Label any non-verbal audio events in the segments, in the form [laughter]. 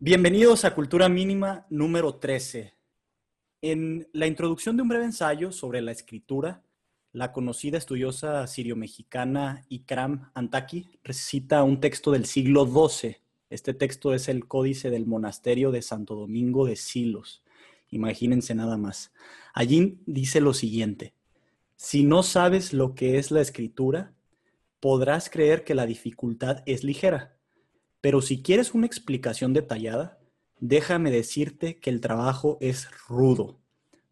Bienvenidos a Cultura Mínima número 13. En la introducción de un breve ensayo sobre la escritura, la conocida estudiosa sirio-mexicana Ikram Antaki recita un texto del siglo XII. Este texto es el códice del monasterio de Santo Domingo de Silos. Imagínense nada más. Allí dice lo siguiente. Si no sabes lo que es la escritura, podrás creer que la dificultad es ligera pero si quieres una explicación detallada, déjame decirte que el trabajo es rudo.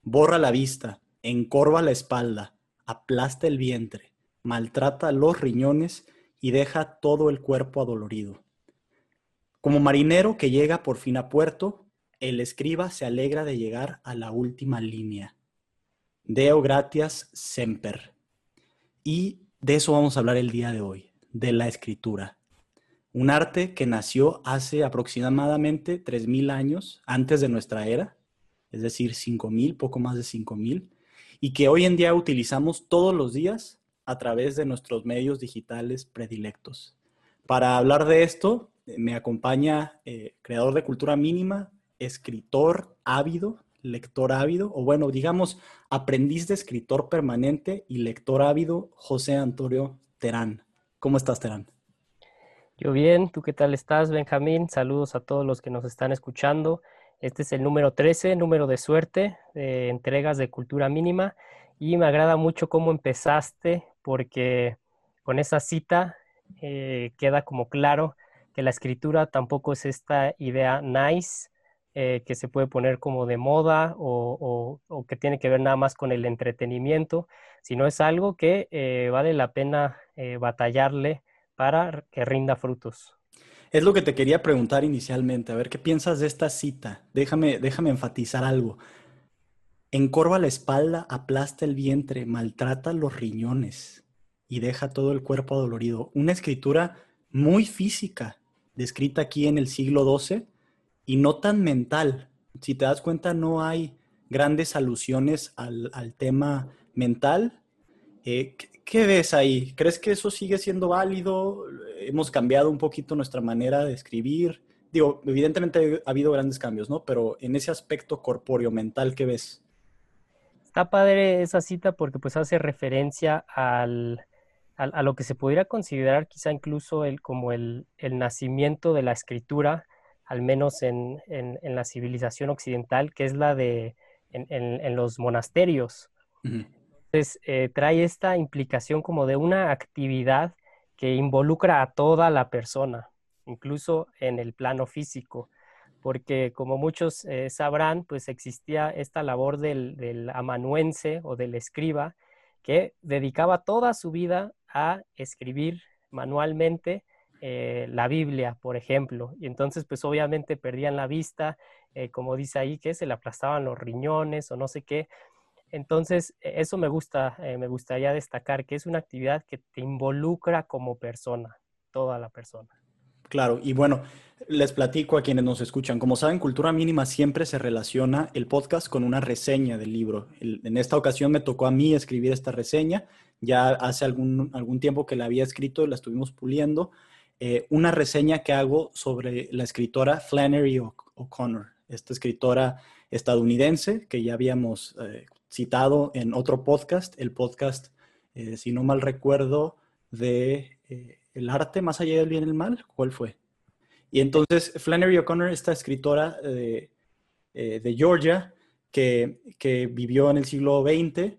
Borra la vista, encorva la espalda, aplasta el vientre, maltrata los riñones y deja todo el cuerpo adolorido. Como marinero que llega por fin a puerto, el escriba se alegra de llegar a la última línea. Deo gratias semper. Y de eso vamos a hablar el día de hoy, de la escritura un arte que nació hace aproximadamente 3.000 años antes de nuestra era, es decir, 5.000, poco más de 5.000, y que hoy en día utilizamos todos los días a través de nuestros medios digitales predilectos. Para hablar de esto, me acompaña eh, creador de cultura mínima, escritor ávido, lector ávido, o bueno, digamos, aprendiz de escritor permanente y lector ávido, José Antonio Terán. ¿Cómo estás, Terán? Yo bien, ¿tú qué tal estás, Benjamín? Saludos a todos los que nos están escuchando. Este es el número 13, número de suerte, de entregas de cultura mínima. Y me agrada mucho cómo empezaste, porque con esa cita eh, queda como claro que la escritura tampoco es esta idea nice eh, que se puede poner como de moda o, que tiene que ver nada más con el entretenimiento, sino es algo que eh, vale la pena batallarle para que rinda frutos. Es lo que te quería preguntar inicialmente, a ver qué piensas de esta cita. Déjame, déjame enfatizar algo. Encorva la espalda, aplasta el vientre, maltrata los riñones y deja todo el cuerpo adolorido. Una escritura muy física, descrita aquí en el siglo XII y no tan mental. Si te das cuenta, no hay grandes alusiones al, al tema mental. Eh, ¿Qué ves ahí? ¿Crees que eso sigue siendo válido? ¿Hemos cambiado un poquito nuestra manera de escribir? Digo, evidentemente ha habido grandes cambios, ¿no? Pero en ese aspecto corpóreo, mental, ¿qué ves? Está padre esa cita porque pues hace referencia al, a, lo que se pudiera considerar quizá incluso el, como el, el nacimiento de la escritura, al menos en, en, la civilización occidental, que es la de en, los monasterios. Entonces, eh, trae esta implicación como de una actividad que involucra a toda la persona, incluso en el plano físico, porque como muchos eh, sabrán, pues existía esta labor del, amanuense o del escriba que dedicaba toda su vida a escribir manualmente eh, la Biblia, por ejemplo. Y entonces, pues obviamente perdían la vista, como dice ahí, que se le aplastaban los riñones o no sé qué. Entonces, e, eso me gusta, eh, me gustaría destacar, que es una actividad que te involucra como persona, toda la persona. Claro, y bueno, les platico a quienes nos escuchan. Como saben, Cultura Mínima siempre se relaciona el podcast con una reseña del libro. en esta ocasión me tocó a mí escribir esta reseña. Ya hace algún, algún tiempo que la había escrito, y la estuvimos puliendo. Eh, una reseña que hago sobre la escritora Flannery O'Connor, esta escritora estadounidense que ya habíamos eh, citado en otro podcast, el podcast, eh, si no mal recuerdo, de eh, El arte más allá del bien y el mal. ¿Cuál fue? Y entonces Flannery O'Connor, esta escritora de, eh, de Georgia, que, que, vivió en el siglo XX,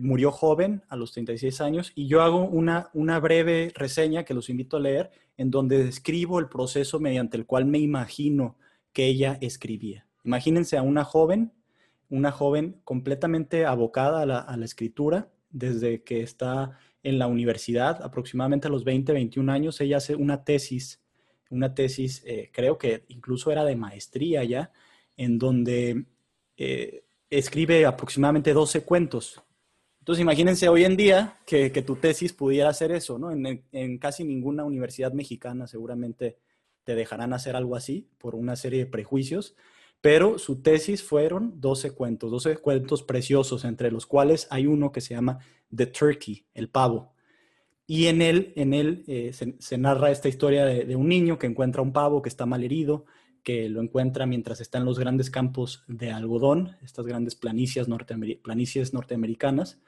murió joven, a los 36 años, y yo hago una, una breve reseña que los invito a leer, en donde describo el proceso mediante el cual me imagino que ella escribía. Imagínense a una joven una joven completamente abocada a la, escritura desde que está en la universidad, aproximadamente a los 20, 21 años, ella hace una tesis, una tesis, eh, creo que incluso era de maestría ya, en donde eh, escribe aproximadamente 12 cuentos. Entonces, imagínense hoy en día que, tu tesis pudiera hacer eso, ¿no? En, casi ninguna universidad mexicana seguramente te dejarán hacer algo así por una serie de prejuicios, pero su tesis fueron 12 cuentos, 12 cuentos preciosos, entre los cuales hay uno que se llama The Turkey, el pavo. Y en él, en él eh, se, narra esta historia de, un niño que encuentra un pavo que está mal herido que lo encuentra mientras está en los grandes campos de algodón, estas grandes planicies, planicies norteamericanas,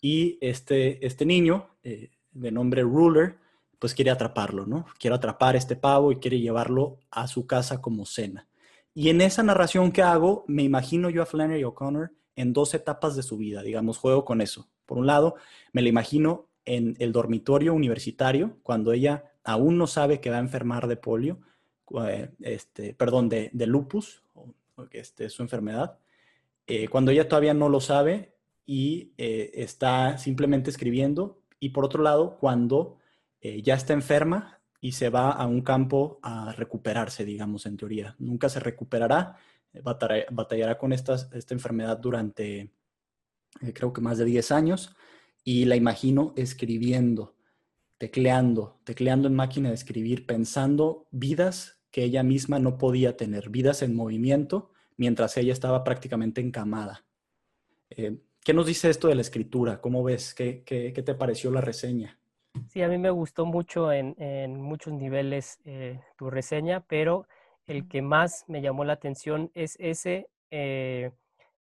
y este, este niño, eh, de nombre Ruler, pues quiere atraparlo, ¿no? Quiere atrapar este pavo y quiere llevarlo a su casa como cena. Y en esa narración que hago, me imagino yo a Flannery O'Connor en dos etapas de su vida, digamos, juego con eso. Por un lado, me la imagino en el dormitorio universitario, cuando ella aún no sabe que va a enfermar de polio, eh, este, perdón, de, lupus, que este, es su enfermedad, eh, cuando ella todavía no lo sabe y eh, está simplemente escribiendo. Y por otro lado, cuando ya está enferma y se va a un campo a recuperarse, digamos, en teoría. Nunca se recuperará, batallará con esta enfermedad durante, creo que más de 10 años, y la imagino escribiendo, tecleando, tecleando en máquina de escribir, pensando vidas que ella misma no podía tener, vidas en movimiento, mientras ella estaba prácticamente encamada. Eh, ¿Qué nos dice esto de la escritura? ¿Cómo ves? ¿Qué, te pareció la reseña? Sí, a mí me gustó mucho en, muchos niveles eh, tu reseña, pero el que más me llamó la atención es ese eh,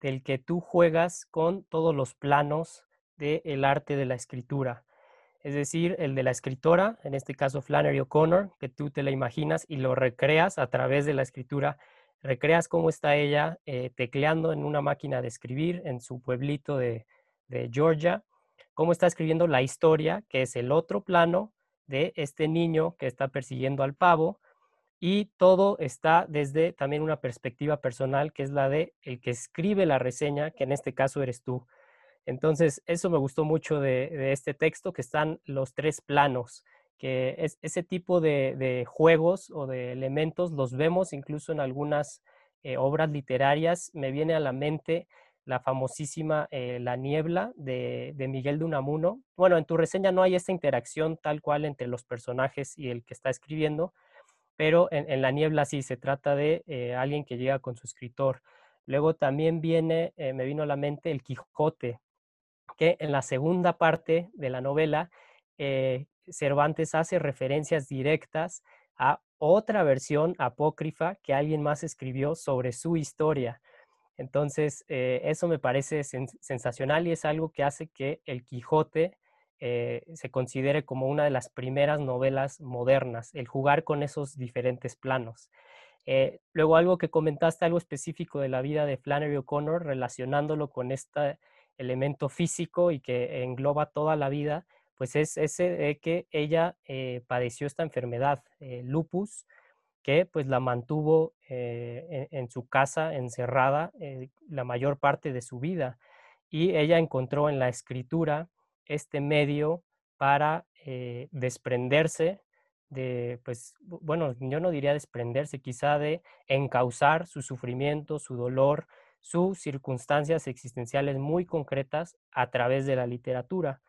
del que tú juegas con todos los planos del arte de la escritura. Es decir, el de la escritora, en este caso Flannery O'Connor, que tú te la imaginas y lo recreas a través de la escritura, recreas cómo está ella eh, tecleando en una máquina de escribir en su pueblito de, Georgia, cómo está escribiendo la historia, que es el otro plano de este niño que está persiguiendo al pavo, y todo está desde también una perspectiva personal, que es la de el que escribe la reseña, que en este caso eres tú. Entonces, eso me gustó mucho de, este texto, que están los tres planos, que es, ese tipo de, juegos o de elementos los vemos incluso en algunas eh, obras literarias. Me viene a la mente la famosísima eh, La Niebla de, Miguel de Unamuno. Bueno, en tu reseña no hay esta interacción tal cual entre los personajes y el que está escribiendo, pero en, La Niebla sí se trata de eh, alguien que llega con su escritor. Luego también viene, me vino a la mente el Quijote que en la segunda parte de la novela eh, Cervantes hace referencias directas a otra versión apócrifa que alguien más escribió sobre su historia. Entonces, eh, eso me parece sensacional y es algo que hace que El Quijote eh, se considere como una de las primeras novelas modernas, el jugar con esos diferentes planos. luego, algo que comentaste, algo específico de la vida de Flannery O'Connor, relacionándolo con esta elemento físico y que engloba toda la vida, pues es ese de que ella eh, padeció esta enfermedad, eh, lupus, que pues la mantuvo eh, en, su casa encerrada la mayor parte de su vida. Y ella encontró en la escritura este medio para desprenderse de, pues, bueno, yo no diría desprenderse, quizá de encauzar su sufrimiento, su dolor, sus circunstancias existenciales muy concretas a través de la literatura.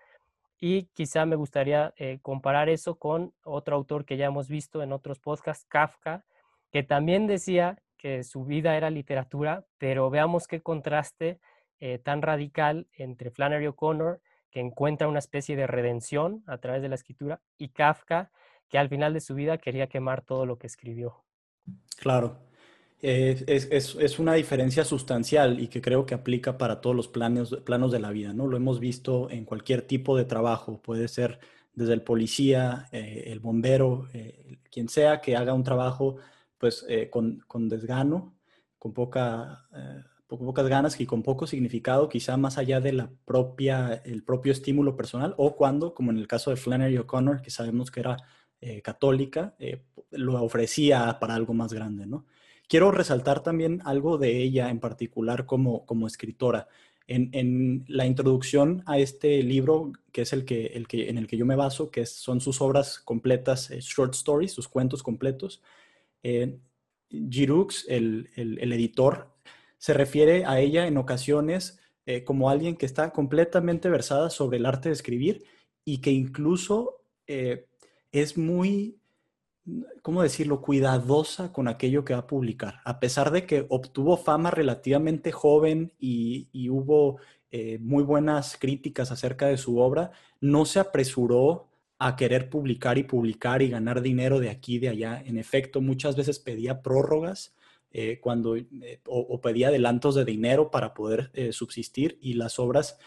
Y quizá me gustaría eh, comparar eso con otro autor que ya hemos visto en otros podcasts, Kafka, que también decía que su vida era literatura, pero veamos qué contraste eh, tan radical entre Flannery O'Connor, que encuentra una especie de redención a través de la escritura, y Kafka, que al final de su vida quería quemar todo lo que escribió. Claro es, una diferencia sustancial y que creo que aplica para todos los planos, planos de la vida, ¿no? Lo hemos visto en cualquier tipo de trabajo, puede ser desde el policía, eh, el bombero, eh, quien sea que haga un trabajo pues eh, con, desgano, con poca, pocas ganas y con poco significado, quizá más allá de la propia, el propio estímulo personal, o cuando, como en el caso de Flannery O'Connor, que sabemos que era católica, lo ofrecía para algo más grande, ¿no? Quiero resaltar también algo de ella en particular como, como escritora. En, la introducción a este libro, que es el que, el que, en el que yo me baso, que son sus obras completas, eh, short stories, sus cuentos completos, eh, Giroux, el, el, editor, se refiere a ella en ocasiones eh, como alguien que está completamente versada sobre el arte de escribir y que incluso eh, es muy, ¿cómo decirlo?, cuidadosa con aquello que va a publicar. A pesar de que obtuvo fama relativamente joven y, hubo eh, muy buenas críticas acerca de su obra, no se apresuró a querer publicar y publicar y ganar dinero de aquí y de allá. En efecto, muchas veces pedía prórrogas eh, cuando, o, pedía adelantos de dinero para poder subsistir y las obras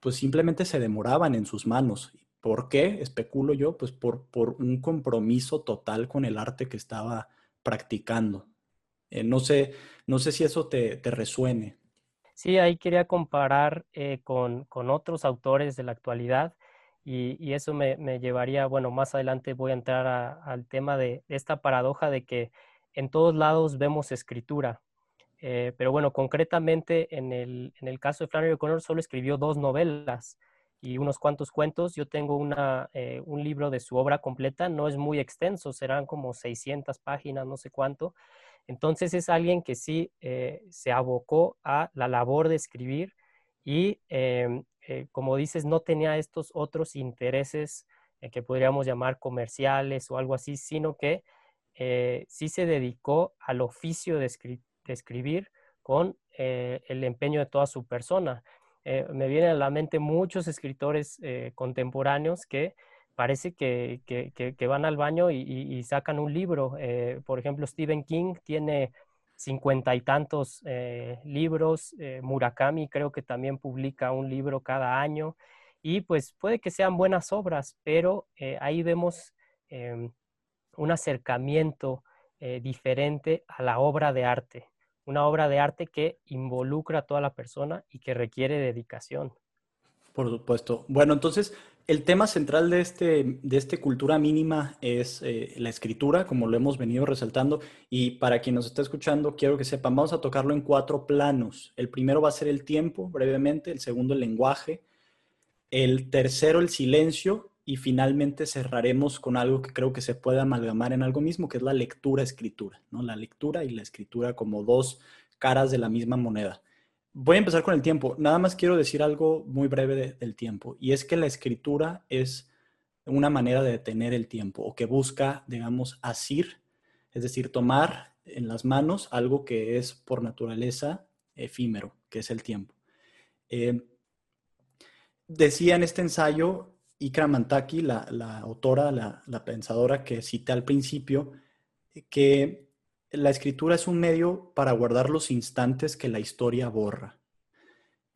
pues simplemente se demoraban en sus manos. ¿Por qué? Especulo yo, pues por, por un compromiso total con el arte que estaba practicando. Eh, no, sé, no sé si eso te, resuene. Sí, ahí quería comparar eh, con, otros autores de la actualidad y, eso me, llevaría, bueno, más adelante voy a entrar al tema de esta paradoja de que en todos lados vemos escritura. Eh, pero bueno, concretamente en el, en el caso de Flannery O'Connor solo escribió dos novelas y unos cuantos cuentos. Yo tengo una, eh, un libro de su obra completa, no es muy extenso, serán como 600 páginas, no sé cuánto. Entonces es alguien que sí eh, se abocó a la labor de escribir y, em, eh, como dices, no tenía estos otros intereses que podríamos llamar comerciales o algo así, sino que sí se dedicó al oficio de, de escribir con el empeño de toda su persona. Eh, me vienen a la mente muchos escritores eh, contemporáneos que parece que, van al baño y, sacan un libro. Eh, por ejemplo, Stephen King tiene cincuenta y tantos libros, Murakami creo que también publica un libro cada año y pues puede que sean buenas obras, pero ahí vemos em, un acercamiento diferente a la obra de arte una obra de arte que involucra a toda la persona y que requiere dedicación. Por supuesto. Bueno, entonces el tema central de este, de este cultura mínima es eh, la escritura, como lo hemos venido resaltando. Y para quien nos está escuchando, quiero que sepan, vamos a tocarlo en cuatro planos. El primero va a ser el tiempo, brevemente. El segundo, el lenguaje. El tercero, el silencio. Y finalmente cerraremos con algo que creo que se puede amalgamar en algo mismo, que es la lectura-escritura, ¿no? La lectura y la escritura como dos caras de la misma moneda. Voy a empezar con el tiempo. Nada más quiero decir algo muy breve del tiempo, y es que la escritura es una manera de detener el tiempo, o que busca, digamos, asir, es decir, tomar en las manos algo que es por naturaleza efímero, que es el tiempo. Eh, decía en este ensayo Ikra Mantaki, la, autora, la, pensadora que cité al principio, que la escritura es un medio para guardar los instantes que la historia borra.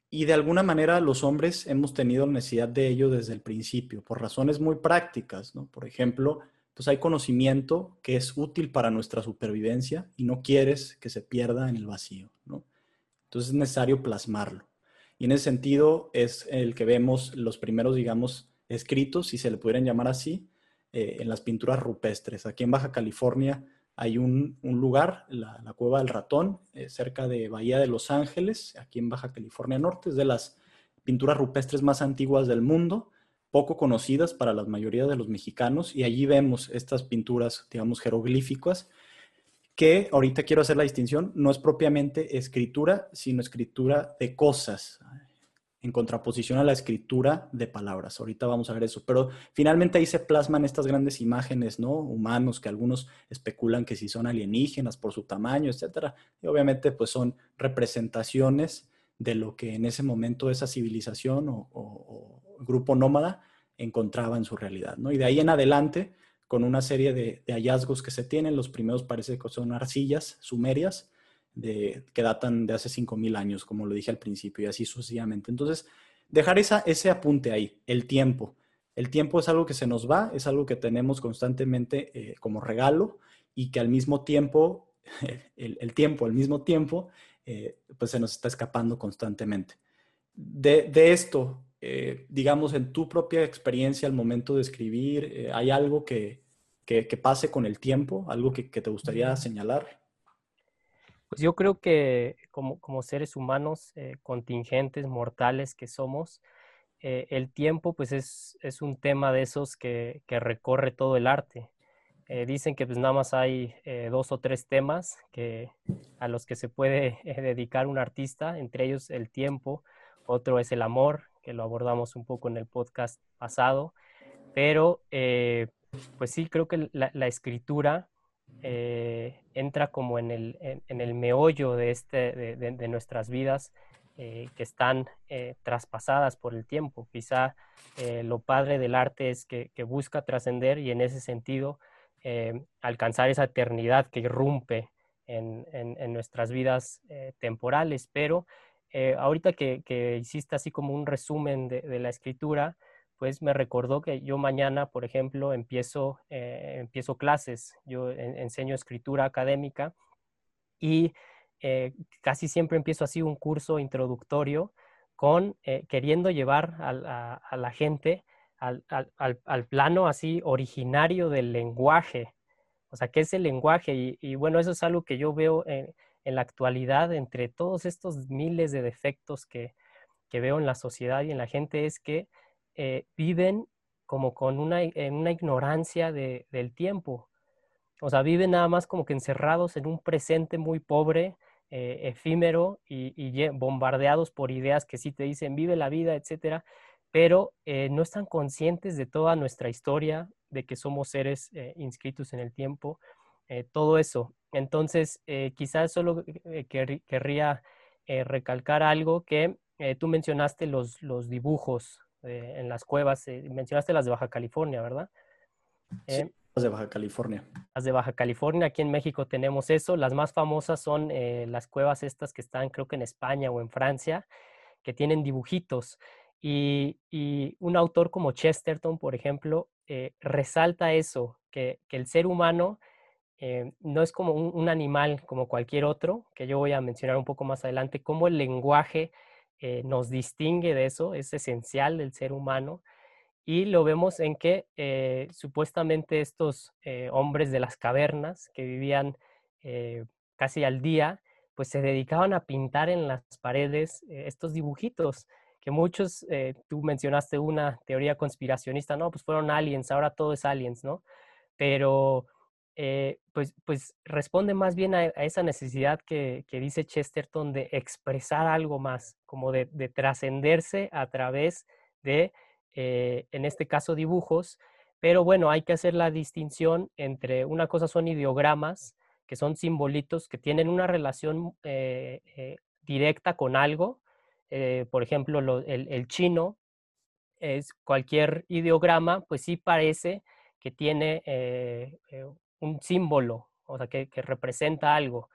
Y de alguna manera los hombres hemos tenido necesidad de ello desde el principio, por razones muy prácticas, Por ejemplo, pues hay conocimiento que es útil para nuestra supervivencia y no quieres que se pierda en el vacío, Entonces es necesario plasmarlo. Y en ese sentido es el que vemos los primeros, digamos, escritos, si se le pudieran llamar así, eh, en las pinturas rupestres. Aquí en Baja California hay un, lugar, la, Cueva del Ratón, eh, cerca de Bahía de Los Ángeles, aquí en Baja California Norte, es de las pinturas rupestres más antiguas del mundo, poco conocidas para la mayoría de los mexicanos, y allí vemos estas pinturas, digamos, jeroglíficas, que ahorita quiero hacer la distinción, no es propiamente escritura, sino escritura de cosas en contraposición a la escritura de palabras. Ahorita vamos a ver eso, pero finalmente ahí se plasman estas grandes imágenes, ¿no? Humanos que algunos especulan que si son alienígenas por su tamaño, etcétera. Y obviamente pues son representaciones de lo que en ese momento esa civilización o, grupo nómada encontraba en su realidad, ¿no? Y de ahí en adelante, con una serie de, de hallazgos que se tienen, los primeros parece que son arcillas sumerias, que datan de hace 5.000 años, como lo dije al principio, y así sucesivamente. Entonces, dejar esa, ese apunte ahí, el tiempo. El tiempo es algo que se nos va, es algo que tenemos constantemente eh, como regalo y que al mismo tiempo, [laughs] el, tiempo al mismo tiempo, eh, pues se nos está escapando constantemente. De, esto, eh, digamos, en tu propia experiencia al momento de escribir, ¿hay algo que, pase con el tiempo? ¿Algo que te gustaría señalar? Pues yo creo que como, seres humanos eh, contingentes, mortales que somos, eh, el tiempo pues es, un tema de esos que, recorre todo el arte. Eh, dicen que pues nada más hay dos o tres temas que, a los que se puede dedicar un artista, entre ellos el tiempo, otro es el amor, que lo abordamos un poco en el podcast pasado, pero pues sí, creo que la escritura eh, entra como en el, en, el meollo de, este, de, nuestras vidas eh, que están eh, traspasadas por el tiempo. Quizá lo padre del arte es que, busca trascender y en ese sentido alcanzar esa eternidad que irrumpe en, en nuestras vidas temporales. Pero ahorita que, que, hiciste así como un resumen de la escritura, pues me recordó que yo mañana, por ejemplo, empiezo, eh, empiezo clases, yo enseño escritura académica y eh, casi siempre empiezo así un curso introductorio con eh, queriendo llevar a, la gente al, plano así originario del lenguaje. O sea, ¿qué es el lenguaje? Y, bueno, eso es algo que yo veo en, la actualidad entre todos estos miles de defectos que, que veo en la sociedad y en la gente, es que eh, viven como con una, una ignorancia del tiempo. O sea, viven nada más como que encerrados en un presente muy pobre, eh, efímero y, bombardeados por ideas que sí te dicen vive la vida, etcétera, pero eh, no están conscientes de toda nuestra historia, de que somos seres inscritos en el tiempo, todo eso. Entonces, quizás solo querría recalcar algo que tú mencionaste los, los dibujos eh, en las cuevas. Eh, mencionaste las de Baja California, ¿verdad? Sí, eh, las de Baja California. Las de Baja California, aquí en México tenemos eso. Las más famosas son las cuevas estas que están creo que en España o en Francia, que tienen dibujitos. Y, un autor como Chesterton, por ejemplo, resalta eso, que, el ser humano no es como un, animal como cualquier otro, que yo voy a mencionar un poco más adelante, como el lenguaje eh, nos distingue de eso, es esencial del ser humano. Y lo vemos en que eh, supuestamente estos eh, hombres de las cavernas que vivían casi al día, pues se dedicaban a pintar en las paredes estos dibujitos, que muchos, tú mencionaste una teoría conspiracionista, no, pues fueron aliens, ahora todo es aliens, ¿no? Pero eh, pues, pues responde más bien a, esa necesidad que, dice Chesterton de expresar algo más, como de, trascenderse a través de, eh, en este caso, dibujos. Pero bueno, hay que hacer la distinción entre una cosa son ideogramas, que son simbolitos que tienen una relación eh, directa con algo. por ejemplo, el, el chino es cualquier ideograma, pues sí parece que tiene un símbolo, o sea, que, representa algo.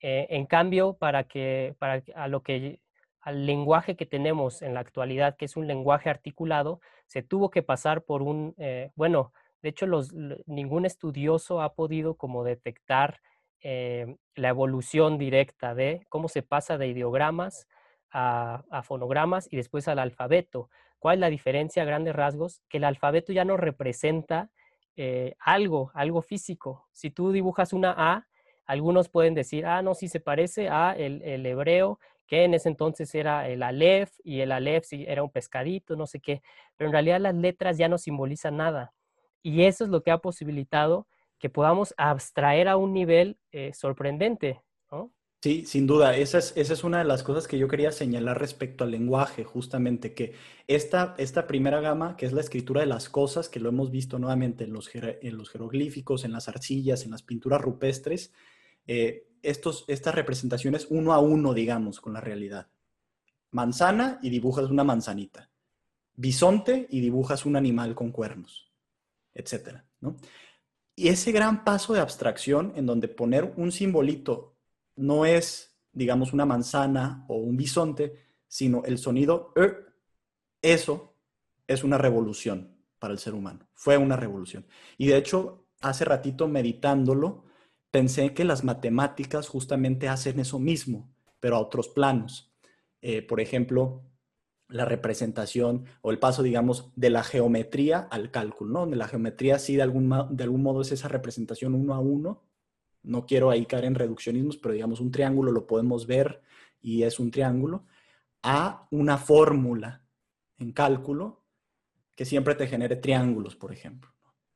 Eh, en cambio, para que, para a lo que, al lenguaje que tenemos en la actualidad, que es un lenguaje articulado, se tuvo que pasar por un, eh, bueno, de hecho, los, ningún estudioso ha podido como detectar eh, la evolución directa de cómo se pasa de ideogramas a, a, fonogramas y después al alfabeto. ¿Cuál es la diferencia a grandes rasgos? Que el alfabeto ya no representa eh, algo, algo físico. Si tú dibujas una A, algunos pueden decir, ah, no, si se parece a el, hebreo, que en ese entonces era el Aleph, y el Aleph sí era un pescadito, no sé qué, pero en realidad las letras ya no simbolizan nada. Y eso es lo que ha posibilitado que podamos abstraer a un nivel eh, sorprendente, ¿no? Sí, sin duda. Esa es, esa es una de las cosas que yo quería señalar respecto al lenguaje, justamente, que esta, esta primera gama, que es la escritura de las cosas, que lo hemos visto nuevamente en los, en los jeroglíficos, en las arcillas, en las pinturas rupestres, eh, estos, estas representaciones uno a uno, digamos, con la realidad. Manzana y dibujas una manzanita. Bisonte y dibujas un animal con cuernos, etcétera, ¿no? Y ese gran paso de abstracción en donde poner un simbolito no es, digamos, una manzana o un bisonte, sino el sonido e, eso es una revolución para el ser humano. Fue una revolución. Y de hecho, hace ratito meditándolo, pensé que las matemáticas justamente hacen eso mismo, pero a otros planos. Eh, por ejemplo, la representación o el paso, digamos, de la geometría al cálculo, ¿no? De la geometría sí, de algún, de algún modo es esa representación uno a uno, no quiero ahí caer en reduccionismos, pero digamos un triángulo lo podemos ver y es un triángulo, a una fórmula en cálculo que siempre te genere triángulos, por ejemplo.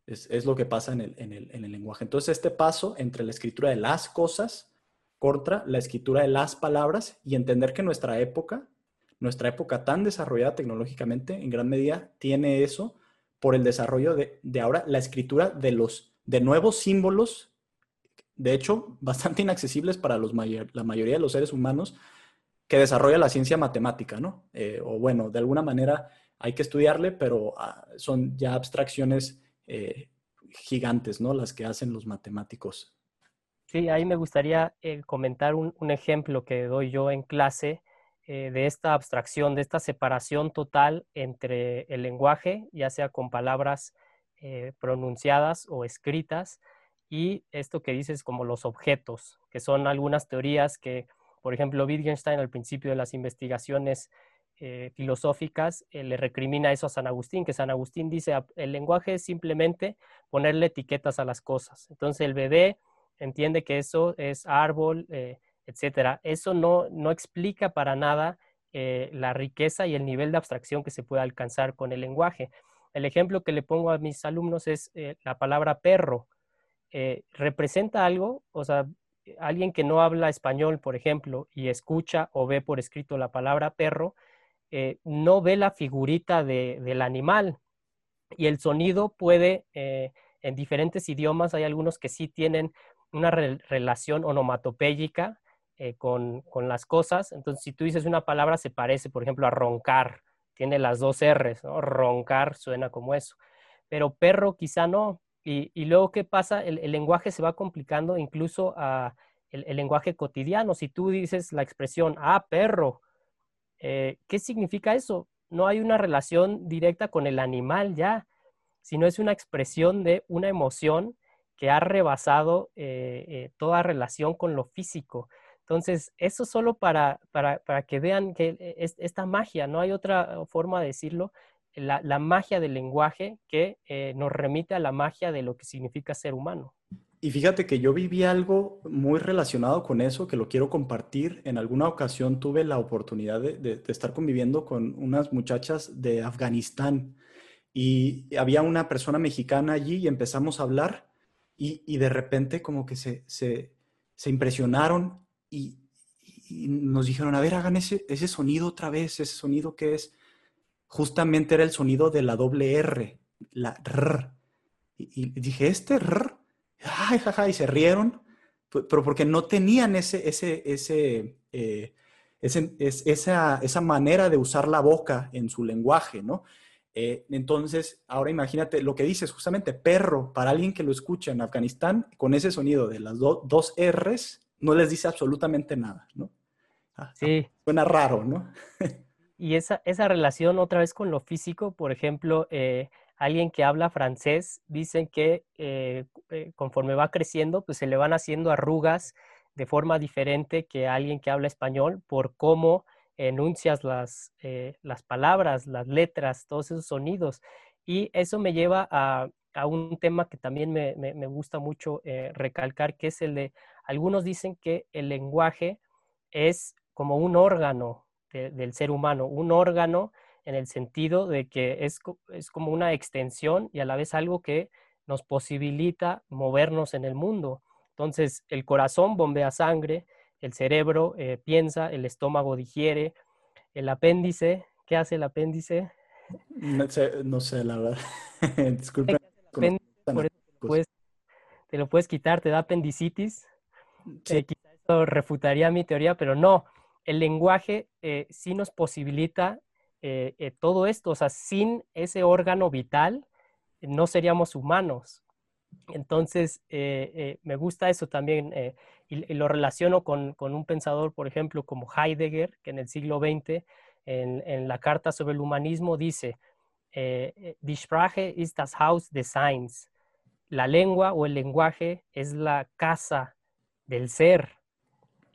Es, lo que pasa en el, en, el, en el, lenguaje. Entonces, este paso entre la escritura de las cosas contra la escritura de las palabras y entender que nuestra época, nuestra época tan desarrollada tecnológicamente, en gran medida tiene eso por el desarrollo de, de ahora la escritura de los de nuevos símbolos, de hecho, bastante [laughs] inaccesibles para la mayoría de los seres humanos que desarrolla la ciencia matemática, ¿no? Eh, o bueno, de alguna manera hay que estudiarle, pero ah, son ya abstracciones eh, gigantes, ¿no? Las que hacen los matemáticos. Sí, ahí me gustaría eh, comentar un, ejemplo que doy yo en clase de esta abstracción, de esta separación total entre el lenguaje, ya sea con palabras pronunciadas o escritas, y esto que dices como los objetos, que son algunas teorías que por ejemplo, Wittgenstein al principio de las investigaciones eh, filosóficas eh, le recrimina eso a San Agustín, que San Agustín dice, el lenguaje es simplemente ponerle etiquetas a las cosas. Entonces el bebé entiende que eso es árbol, eh, etcétera. Eso no, no explica para nada la riqueza y el nivel de abstracción que se puede alcanzar con el lenguaje. El ejemplo que le pongo a mis alumnos es la palabra perro. Representa algo, o sea, alguien que no habla español, por ejemplo, y escucha o ve por escrito la palabra perro, eh, no ve la figurita del animal. Y el sonido puede, eh, en diferentes idiomas, hay algunos que sí tienen una relación onomatopéyica eh, con, las cosas. Entonces, si tú dices una palabra, se parece, por ejemplo, a roncar. Tiene las dos R's, ¿no? Roncar suena como eso. Pero perro quizá no. Y, luego, ¿qué pasa? El, lenguaje se va complicando incluso a el, lenguaje cotidiano. Si tú dices la expresión, ah, perro, eh, ¿qué significa eso? No hay una relación directa con el animal ya, sino es una expresión de una emoción que ha rebasado eh, eh, toda relación con lo físico. Entonces, eso solo para, para, para que vean que es, esta magia, no hay otra forma de decirlo, la, magia del lenguaje que eh, nos remite a la magia de lo que significa ser humano. Y fíjate que yo viví algo muy relacionado con eso, que lo quiero compartir. En alguna ocasión tuve la oportunidad de, estar conviviendo con unas muchachas de Afganistán y había una persona mexicana allí y empezamos a hablar y, de repente como que se, se, impresionaron y, nos dijeron, a ver, hagan ese, ese sonido otra vez, ese sonido que es justamente era el sonido de la doble R, la R. Y, dije, este R, ay, jaja, y se rieron, pero porque no tenían ese, ese, ese, eh, esa, esa, manera de usar la boca en su lenguaje, ¿no? Eh, entonces, ahora imagínate lo que dices, justamente perro, para alguien que lo escucha en Afganistán, con ese sonido de las dos R's, no les dice absolutamente nada, ¿no? Ah, sí. Suena raro, ¿no? [laughs] Y esa, esa relación otra vez con lo físico, por ejemplo, eh, alguien que habla francés, dicen que eh, eh, conforme va creciendo, pues se le van haciendo arrugas de forma diferente que alguien que habla español por cómo enuncias las, las palabras, las letras, todos esos sonidos. Y eso me lleva a, a un tema que también me, me, me gusta mucho recalcar, que es el de, algunos dicen que el lenguaje es como un órgano del ser humano, un órgano en el sentido de que es, es como una extensión y a la vez algo que nos posibilita movernos en el mundo. Entonces, el corazón bombea sangre, el cerebro eh, piensa, el estómago digiere, el apéndice, ¿qué hace el apéndice? No sé, la verdad. [laughs] Disculpe. te lo puedes quitar, te da apendicitis. Sí. Eh, eso refutaría mi teoría, pero no el lenguaje eh, sí nos posibilita eh, eh, todo esto, o sea, sin ese órgano vital no seríamos humanos. Entonces, me gusta eso también y, lo relaciono con, un pensador, por ejemplo, como Heidegger, que en el siglo XX, en, la Carta sobre el Humanismo, dice, Die Sprache ist das Haus des Seins. La lengua o el lenguaje es la casa del ser.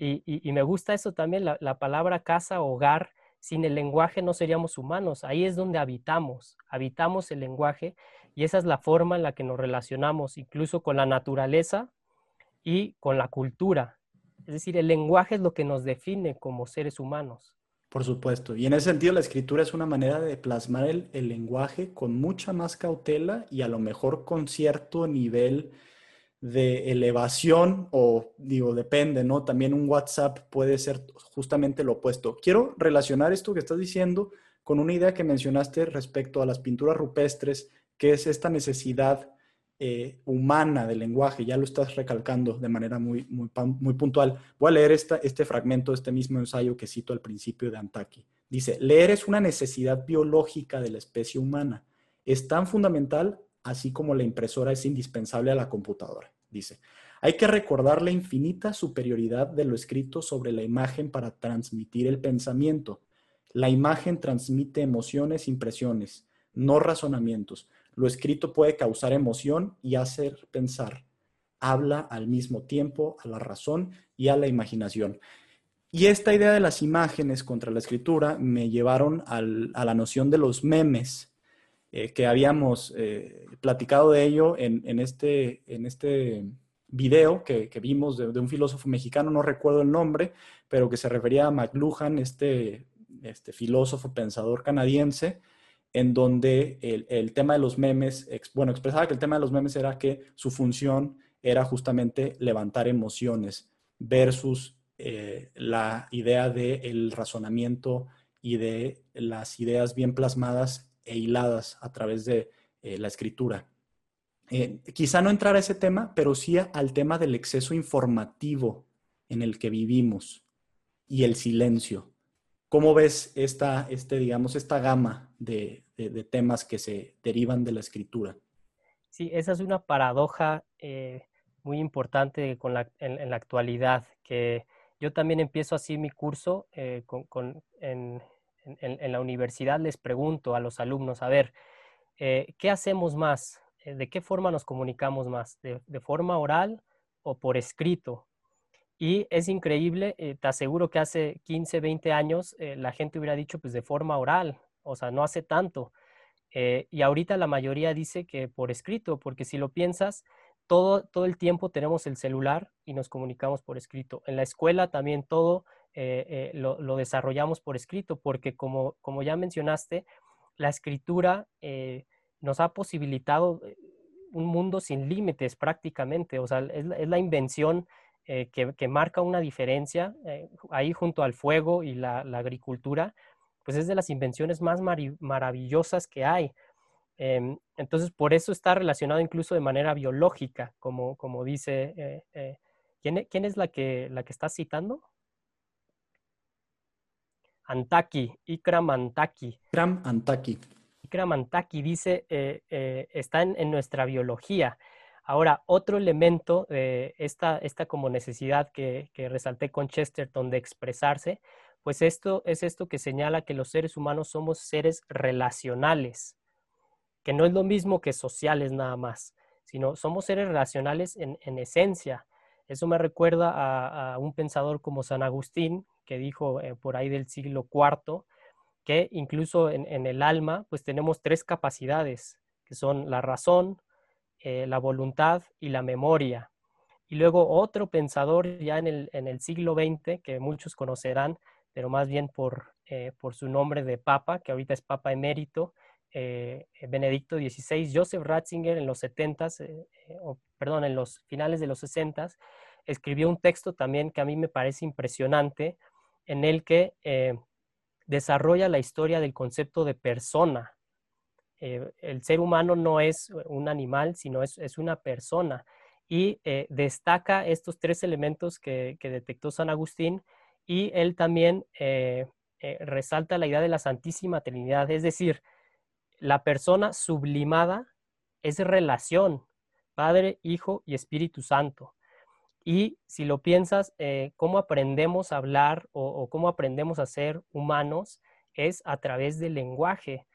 Y, me gusta eso también, la, palabra casa, hogar, sin el lenguaje no seríamos humanos. Ahí es donde habitamos, habitamos el lenguaje y esa es la forma en la que nos relacionamos, incluso con la naturaleza. y con la cultura. Es decir, el lenguaje es lo que nos define como seres humanos. Por supuesto. Y en ese sentido, la escritura es una manera de plasmar el, lenguaje con mucha más cautela y a lo mejor con cierto nivel de elevación o digo, depende, ¿no? También un WhatsApp puede ser justamente lo opuesto. Quiero relacionar esto que estás diciendo con una idea que mencionaste respecto a las pinturas rupestres, que es esta necesidad eh, humana del lenguaje, ya lo estás recalcando de manera muy, muy, muy puntual. Voy a leer esta, este fragmento de este mismo ensayo que cito al principio de Antaki. Dice, leer es una necesidad biológica de la especie humana. Es tan fundamental así como la impresora es indispensable a la computadora. Dice, hay que recordar la infinita superioridad de lo escrito sobre la imagen para transmitir el pensamiento. La imagen transmite emociones, impresiones, no razonamientos. Lo escrito puede causar emoción y hacer pensar. Habla al mismo tiempo a la razón y a la imaginación. Y esta idea de las imágenes contra la escritura me llevaron a la noción de los memes, eh, que habíamos eh, platicado de ello en, este, en este video que, vimos de, un filósofo mexicano, no recuerdo el nombre, pero que se refería a McLuhan, este, este filósofo pensador canadiense, en donde el, tema de los memes, bueno, expresaba que el tema de los memes era que su función era justamente levantar emociones versus eh, la idea del razonamiento y de las ideas bien plasmadas e hiladas a través de eh, la escritura. Eh, quizá no entrar a ese tema, pero sí al tema del exceso informativo en el que vivimos y el silencio. ¿Cómo ves esta, este, digamos, esta gama de, temas que se derivan de la escritura? Sí, esa es una paradoja eh, muy importante con en, la actualidad, que yo también empiezo así mi curso eh, en, la universidad, les pregunto a los alumnos, a ver, eh, ¿qué hacemos más? ¿De qué forma nos comunicamos más? ¿De, forma oral o por escrito? Y es increíble, eh, te aseguro que hace 15, 20 años eh, la gente hubiera dicho pues de forma oral, o sea, no hace tanto. Eh, y ahorita la mayoría dice que por escrito, porque si lo piensas, todo, todo el tiempo tenemos el celular y nos comunicamos por escrito. En la escuela también todo lo, lo, desarrollamos por escrito, porque como, como ya mencionaste, la escritura nos ha posibilitado un mundo sin límites prácticamente, o sea, es, la invención eh, que, marca una diferencia eh, ahí junto al fuego y la, agricultura, pues es de las invenciones más maravillosas que hay. Em, entonces, por eso está relacionado incluso de manera biológica, como, como dice, eh, ¿quién, e-, ¿quién, es la que, la que está citando? Antaki, Ikram Antaki. Ikram Antaki. Ikram Antaki dice, está en, nuestra biología. Ahora, otro elemento de esta, esta como necesidad que, resalté con Chesterton de expresarse, pues esto es esto que señala que los seres humanos somos seres relacionales, que no es lo mismo que sociales nada más, sino somos seres relacionales en, esencia. Eso me recuerda a, un pensador como San Agustín, que dijo eh, por ahí del siglo IV, que incluso en, el alma, pues tenemos tres capacidades, que son la razón, eh, la voluntad y la memoria. Y luego otro pensador ya en el, siglo XX, que muchos conocerán, pero más bien por, eh, por su nombre de papa, que ahorita es papa emérito, Benedicto XVI, Joseph Ratzinger en los 70 perdón, en los finales de los 60 escribió un texto también que a mí me parece impresionante, en el que desarrolla la historia del concepto de persona, eh, el ser humano no es un animal, sino es, una persona. Y eh, destaca estos tres elementos que, detectó San Agustín y él también eh, resalta la idea de la Santísima Trinidad, es decir, la persona sublimada es relación, Padre, Hijo y Espíritu Santo. Y si lo piensas, cómo aprendemos a hablar o, cómo aprendemos a ser humanos es a través del lenguaje.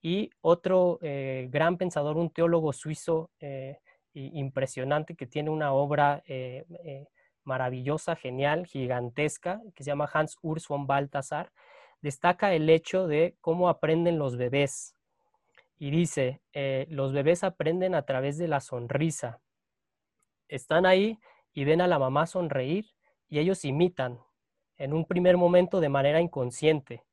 Y otro eh, gran pensador, un teólogo suizo eh, impresionante que tiene una obra eh, maravillosa, genial, gigantesca, que se llama Hans Urs von Balthasar, destaca el hecho de cómo aprenden los bebés. Y dice, los bebés aprenden a través de la sonrisa. Están ahí y ven a la mamá sonreír y ellos imitan en un primer momento de manera inconsciente,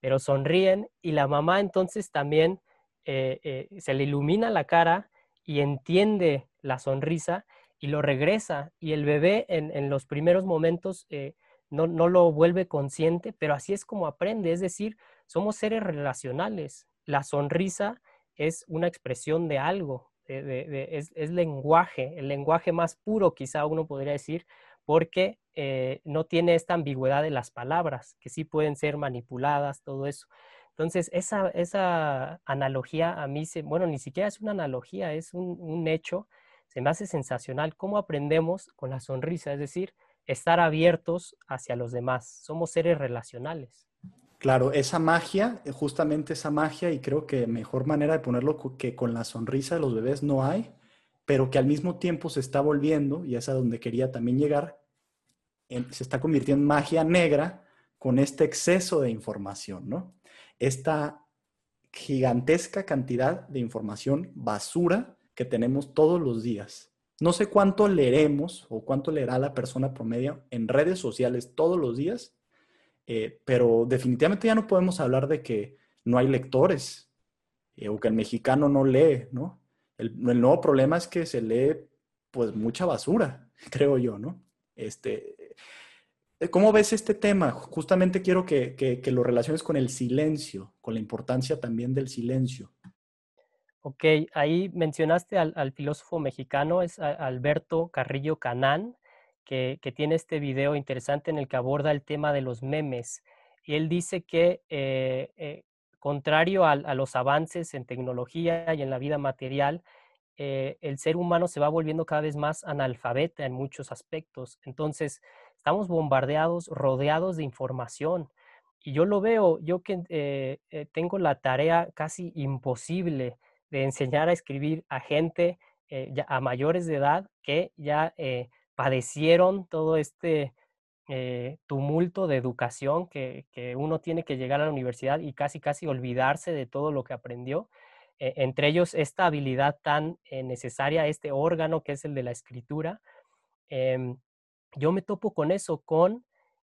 pero sonríen y la mamá entonces también eh, eh, se le ilumina la cara y entiende la sonrisa y lo regresa. Y el bebé en, los primeros momentos eh, no, no, lo vuelve consciente, pero así es como aprende, es decir, somos seres relacionales. La sonrisa es una expresión de algo, es, es, lenguaje, el lenguaje más puro quizá uno podría decir, porque eh, no tiene esta ambigüedad de las palabras, que sí pueden ser manipuladas, todo eso. Entonces, esa, esa analogía a mí, se, bueno, ni siquiera es una analogía, es un, un hecho, se me hace sensacional cómo aprendemos con la sonrisa, es decir, estar abiertos hacia los demás. Somos seres relacionales. Claro, esa magia, eh, justamente esa magia, y creo que mejor manera de ponerlo que con la sonrisa de los bebés no hay, pero que al mismo tiempo se está volviendo, y es a donde quería también llegar, se está convirtiendo en magia negra con este exceso de información, ¿no? Esta gigantesca cantidad de información basura que tenemos todos los días. No sé cuánto leeremos o cuánto leerá la persona promedio en redes sociales todos los días, eh, pero definitivamente ya no podemos hablar de que no hay lectores eh, o que el mexicano no lee, ¿no? El, nuevo problema es que se lee pues mucha basura, [laughs] creo yo, ¿no? Este, eh, ¿Cómo ves este tema? Justamente quiero que, que, lo relaciones con el silencio, con la importancia también del silencio. Ok, ahí mencionaste al, filósofo mexicano, es Alberto Carrillo Canán, que, tiene este video interesante en el que aborda el tema de los memes. Y él dice que, eh, eh, contrario a, los avances en tecnología y en la vida material, eh, el ser humano se va volviendo cada vez más analfabeta en muchos aspectos. Entonces, estamos bombardeados, rodeados de información. Y yo lo veo, yo que tengo la tarea casi imposible de enseñar a escribir a gente eh, a mayores de edad que ya padecieron todo este eh, tumulto de educación que, uno tiene que llegar a la universidad y casi casi olvidarse de todo lo que aprendió. entre ellos esta habilidad tan necesaria, este órgano que es el de la escritura. Em, yo me topo con eso, con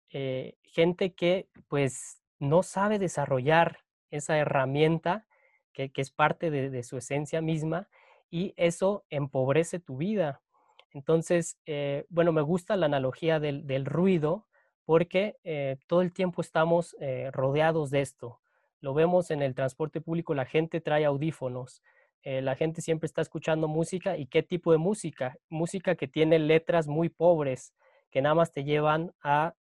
gente que pues no sabe desarrollar esa herramienta que, es parte de, su esencia misma y eso empobrece tu vida. Entonces, eh, bueno, me gusta la analogía del, ruido porque eh, todo el tiempo estamos eh, rodeados de esto. Lo vemos en el transporte público, la gente trae audífonos, la gente siempre está escuchando música y qué tipo de música. Música que tiene letras muy pobres, que nada más te llevan a,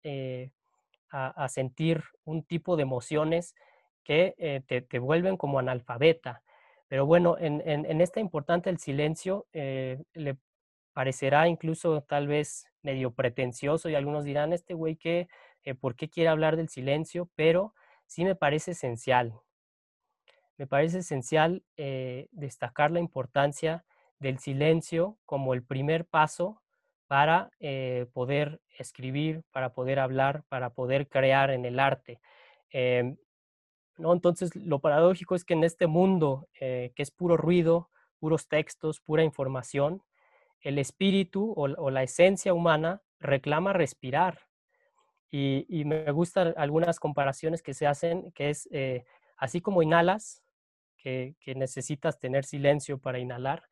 a sentir un tipo de emociones que eh, te, vuelven como analfabeta. Pero bueno, en, en, esta importante el silencio le parecerá incluso tal vez medio pretencioso y algunos dirán, este güey, que eh, ¿por qué quiere hablar del silencio? Pero sí me parece esencial. Me parece esencial destacar la importancia del silencio como el primer paso para poder escribir, para poder hablar, para poder crear en el arte. Em, entonces, lo paradójico es que en este mundo eh, que es puro ruido, puros textos, pura información, el espíritu o, la esencia humana reclama respirar. Y, me gustan algunas comparaciones que se hacen, que es eh, así como inhalas, que, que necesitas tener silencio para inhalar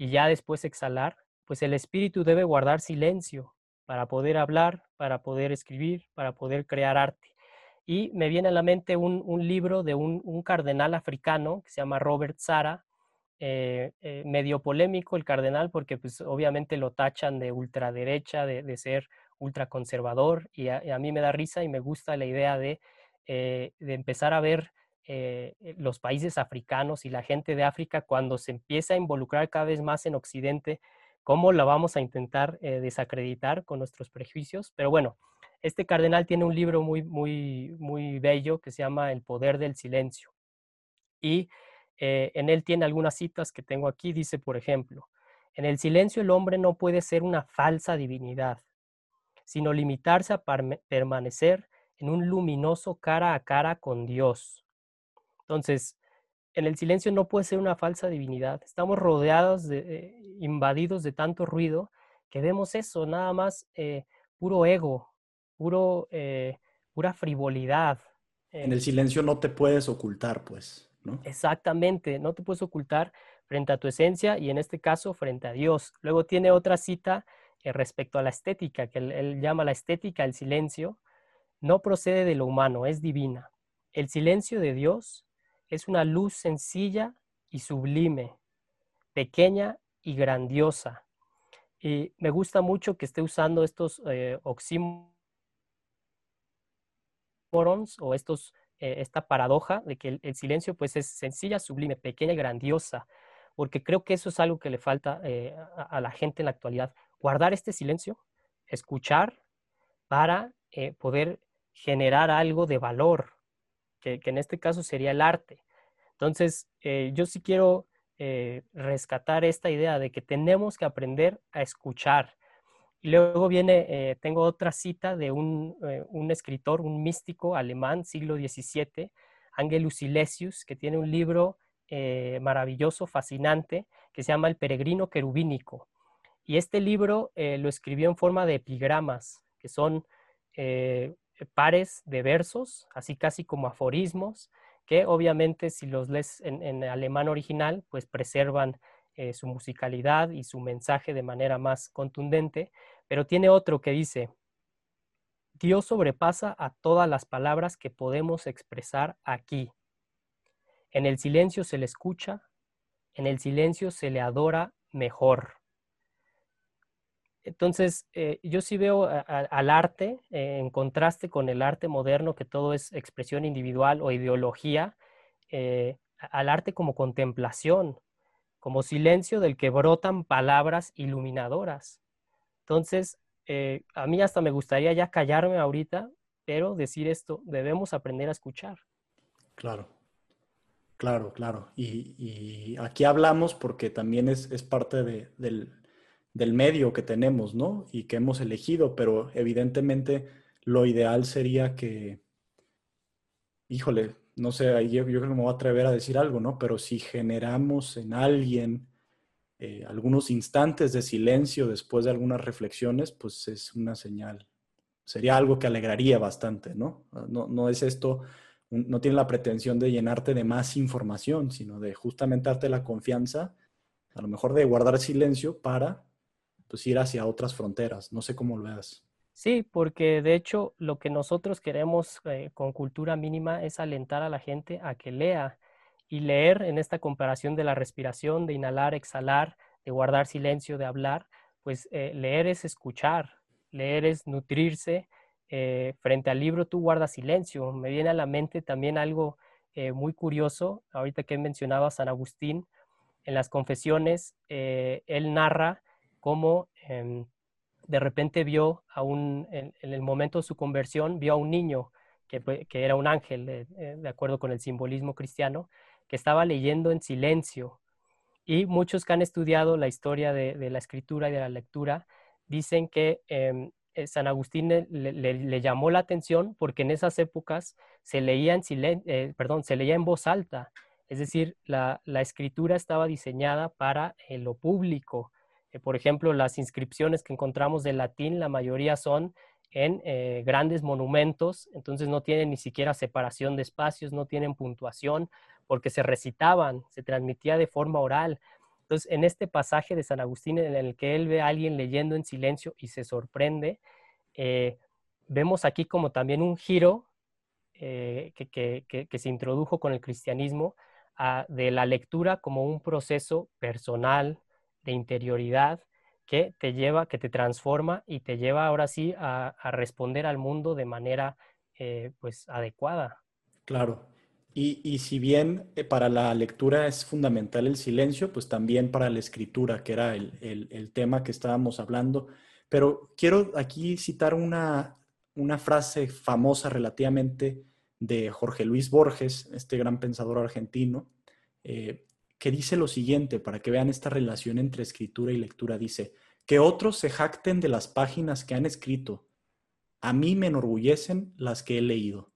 y ya después exhalar, pues el espíritu debe guardar silencio para poder hablar, para poder escribir, para poder crear arte. Y me viene a la mente un, libro de un, cardenal africano que se llama Robert Sara, eh, eh, medio polémico el cardenal porque pues obviamente lo tachan de ultraderecha, de, de ser ultraconservador y a, mí me da risa y me gusta la idea de, eh, de empezar a ver los países africanos y la gente de África cuando se empieza a involucrar cada vez más en Occidente, cómo la vamos a intentar desacreditar con nuestros prejuicios. Pero bueno, este cardenal tiene un libro muy, muy, muy bello que se llama El poder del silencio. Y eh, en él tiene algunas citas que tengo aquí. Dice, por ejemplo, en el silencio el hombre no puede ser una falsa divinidad, sino limitarse a permanecer en un luminoso cara a cara con Dios. Entonces, en el silencio no puede ser una falsa divinidad. Estamos rodeados, de, eh, invadidos de tanto ruido que vemos eso, nada más eh, puro ego, puro, eh, pura frivolidad. En el silencio no te puedes ocultar, pues, Exactamente, no te puedes ocultar frente a tu esencia y en este caso frente a Dios. Luego tiene otra cita respecto a la estética, que él llama la estética el silencio, no procede de lo humano, es divina. El silencio de Dios es una luz sencilla y sublime, pequeña y grandiosa. Y me gusta mucho que esté usando estos eh, o estos, eh, esta paradoja de que el, silencio pues es sencilla, sublime, pequeña y grandiosa, porque creo que eso es algo que le falta eh, a, la gente en la actualidad. Guardar este silencio, escuchar para poder generar algo de valor, que, en este caso sería el arte. Entonces, eh, yo sí quiero eh, rescatar esta idea de que tenemos que aprender a escuchar. Y luego viene, eh, tengo otra cita de un, escritor, un místico alemán, siglo XVII, Angelus Silesius, que tiene un libro maravilloso, fascinante, que se llama El peregrino querubínico. Y este libro lo escribió en forma de epigramas, que son pares de versos, así casi como aforismos, que obviamente si los lees en, alemán original, pues preservan eh, su musicalidad y su mensaje de manera más contundente, pero tiene otro que dice, Dios sobrepasa a todas las palabras que podemos expresar aquí. En el silencio se le escucha, en el silencio se le adora mejor. Entonces, eh, yo sí veo al arte eh, en contraste con el arte moderno, que todo es expresión individual o ideología, al arte como contemplación, como silencio del que brotan palabras iluminadoras. Entonces, a mí hasta me gustaría ya callarme ahorita, pero decir esto, debemos aprender a escuchar. Claro, claro, claro. Y, aquí hablamos porque también es, parte del del medio que tenemos, ¿no? Y que hemos elegido, pero evidentemente lo ideal sería que, híjole, no sé, yo, yo creo que me voy a atrever a decir algo, ¿no? Pero si generamos en alguien eh, algunos instantes de silencio después de algunas reflexiones, pues es una señal. Sería algo que alegraría bastante, ¿no? No, no es esto, no tiene la pretensión de llenarte de más información, sino de justamente darte la confianza, a lo mejor de guardar silencio para pues ir hacia otras fronteras. No sé cómo lo veas. Sí, porque de hecho lo que nosotros queremos eh, con cultura mínima es alentar a la gente a que lea y leer en esta comparación de la respiración, de inhalar, exhalar, de guardar silencio, de hablar, pues eh, leer es escuchar, leer es nutrirse. Eh, frente al libro tú guardas silencio. Me viene a la mente también algo muy curioso, ahorita que mencionaba San Agustín, en las confesiones, él narra cómo em, de repente vio a un, en, el momento de su conversión, vio a un niño que, era un ángel, de, eh, de, acuerdo con el simbolismo cristiano, que estaba leyendo en silencio. Y muchos que han estudiado la historia de, la escritura y de la lectura dicen que em, eh, San Agustín le, llamó la atención porque en esas épocas se leía en, eh, perdón, se leía en voz alta. Es decir, la, escritura estaba diseñada para lo público, eh, por ejemplo, las inscripciones que encontramos de latín, la mayoría son en eh, grandes monumentos, entonces no tienen ni siquiera separación de espacios, no tienen puntuación, porque se recitaban, se transmitía de forma oral. Entonces, en este pasaje de San Agustín, en el que él ve a alguien leyendo en silencio y se sorprende, eh, vemos aquí como también un giro que, se introdujo con el cristianismo de la lectura como un proceso personal, de interioridad que te lleva, que te transforma y te lleva ahora sí a, responder al mundo de manera eh, pues adecuada. Claro. Y, si bien eh, para la lectura es fundamental el silencio, pues también para la escritura, que era el, tema que estábamos hablando. Pero quiero aquí citar una, una frase famosa relativamente de Jorge Luis Borges, este gran pensador argentino, eh, que dice lo siguiente, para que vean esta relación entre escritura y lectura. Dice, que otros se jacten de las páginas que han escrito. A mí me enorgullecen las que he leído.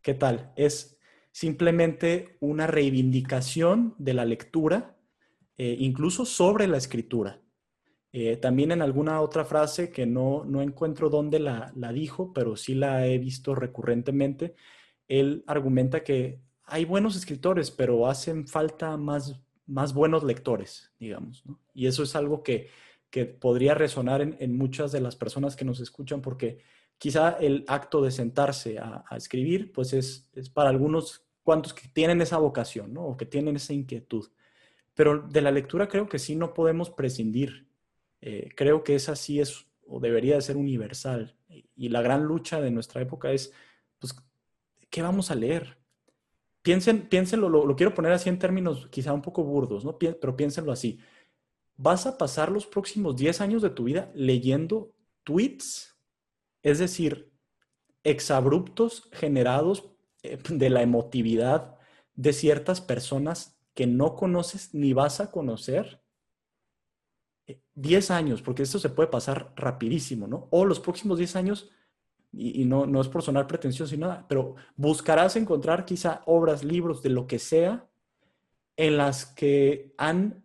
¿Qué tal? Es simplemente una reivindicación de la lectura, eh, incluso sobre la escritura. Eh, también en alguna otra frase que no, no encuentro dónde la, la, dijo, pero sí la he visto recurrentemente, él argumenta que hay buenos escritores, pero hacen falta más, más buenos lectores, digamos. ¿no? Y eso es algo que, que podría resonar en, en, muchas de las personas que nos escuchan, porque quizá el acto de sentarse a, a escribir, pues es, es, para algunos cuantos que tienen esa vocación, ¿no? O que tienen esa inquietud. Pero de la lectura creo que sí no podemos prescindir eh, creo que esa sí es o debería de ser universal. Y la gran lucha de nuestra época es, pues, ¿qué vamos a leer? Piensen, piénsenlo, lo, quiero poner así en términos quizá un poco burdos, ¿no? pero piénsenlo así. ¿Vas a pasar los próximos 10 años de tu vida leyendo tweets? Es decir, exabruptos generados eh, de la emotividad de ciertas personas que no conoces ni vas a conocer 10 años, porque esto se puede pasar rapidísimo, ¿no? O los próximos 10 años, y, no, no es por sonar pretencioso y nada, pero buscarás encontrar quizá obras, libros, de lo que sea, en las que han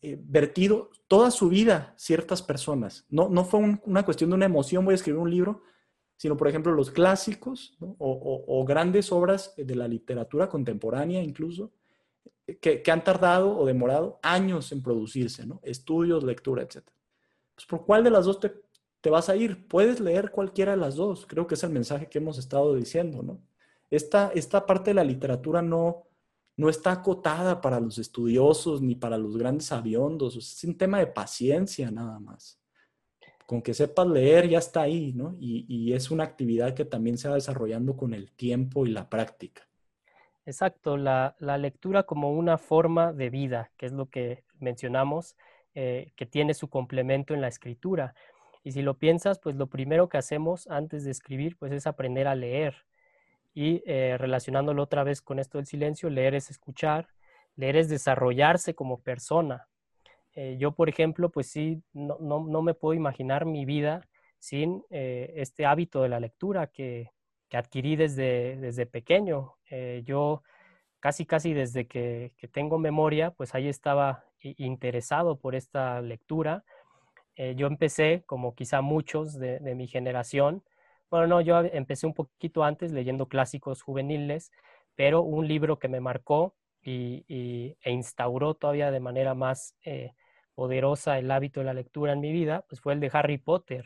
eh, vertido toda su vida ciertas personas. No, no fue una cuestión de una emoción, voy a escribir un libro, sino, por ejemplo, los clásicos o grandes obras de la literatura contemporánea incluso, que, han tardado o demorado años en producirse, ¿no? Estudios, lectura, etc. Pues, ¿por cuál de las dos te, te, vas a ir? Puedes leer cualquiera de las dos. Creo que es el mensaje que hemos estado diciendo, ¿no? Esta, esta parte de la literatura no, no está acotada para los estudiosos ni para los grandes aviondos. Es un tema de paciencia nada más. Con que sepas leer ya está ahí, ¿no? Y, y es una actividad que también se va desarrollando con el tiempo y la práctica. Exacto, la, lectura como una forma de vida, que es lo que mencionamos, eh, que tiene su complemento en la escritura. Y si lo piensas, pues lo primero que hacemos antes de escribir, pues es aprender a leer. Y eh, relacionándolo otra vez con esto del silencio, leer es escuchar, leer es desarrollarse como persona. Eh, yo, por ejemplo, pues sí, no, no, me puedo imaginar mi vida sin este hábito de la lectura que, que adquirí desde, desde pequeño. Eh, yo casi, casi desde que, tengo memoria, pues ahí estaba interesado por esta lectura. Eh, yo empecé, como quizá muchos de, mi generación, bueno, no, yo empecé un poquito antes leyendo clásicos juveniles, pero un libro que me marcó y, e instauró todavía de manera más eh, poderosa el hábito de la lectura en mi vida, pues fue el de Harry Potter.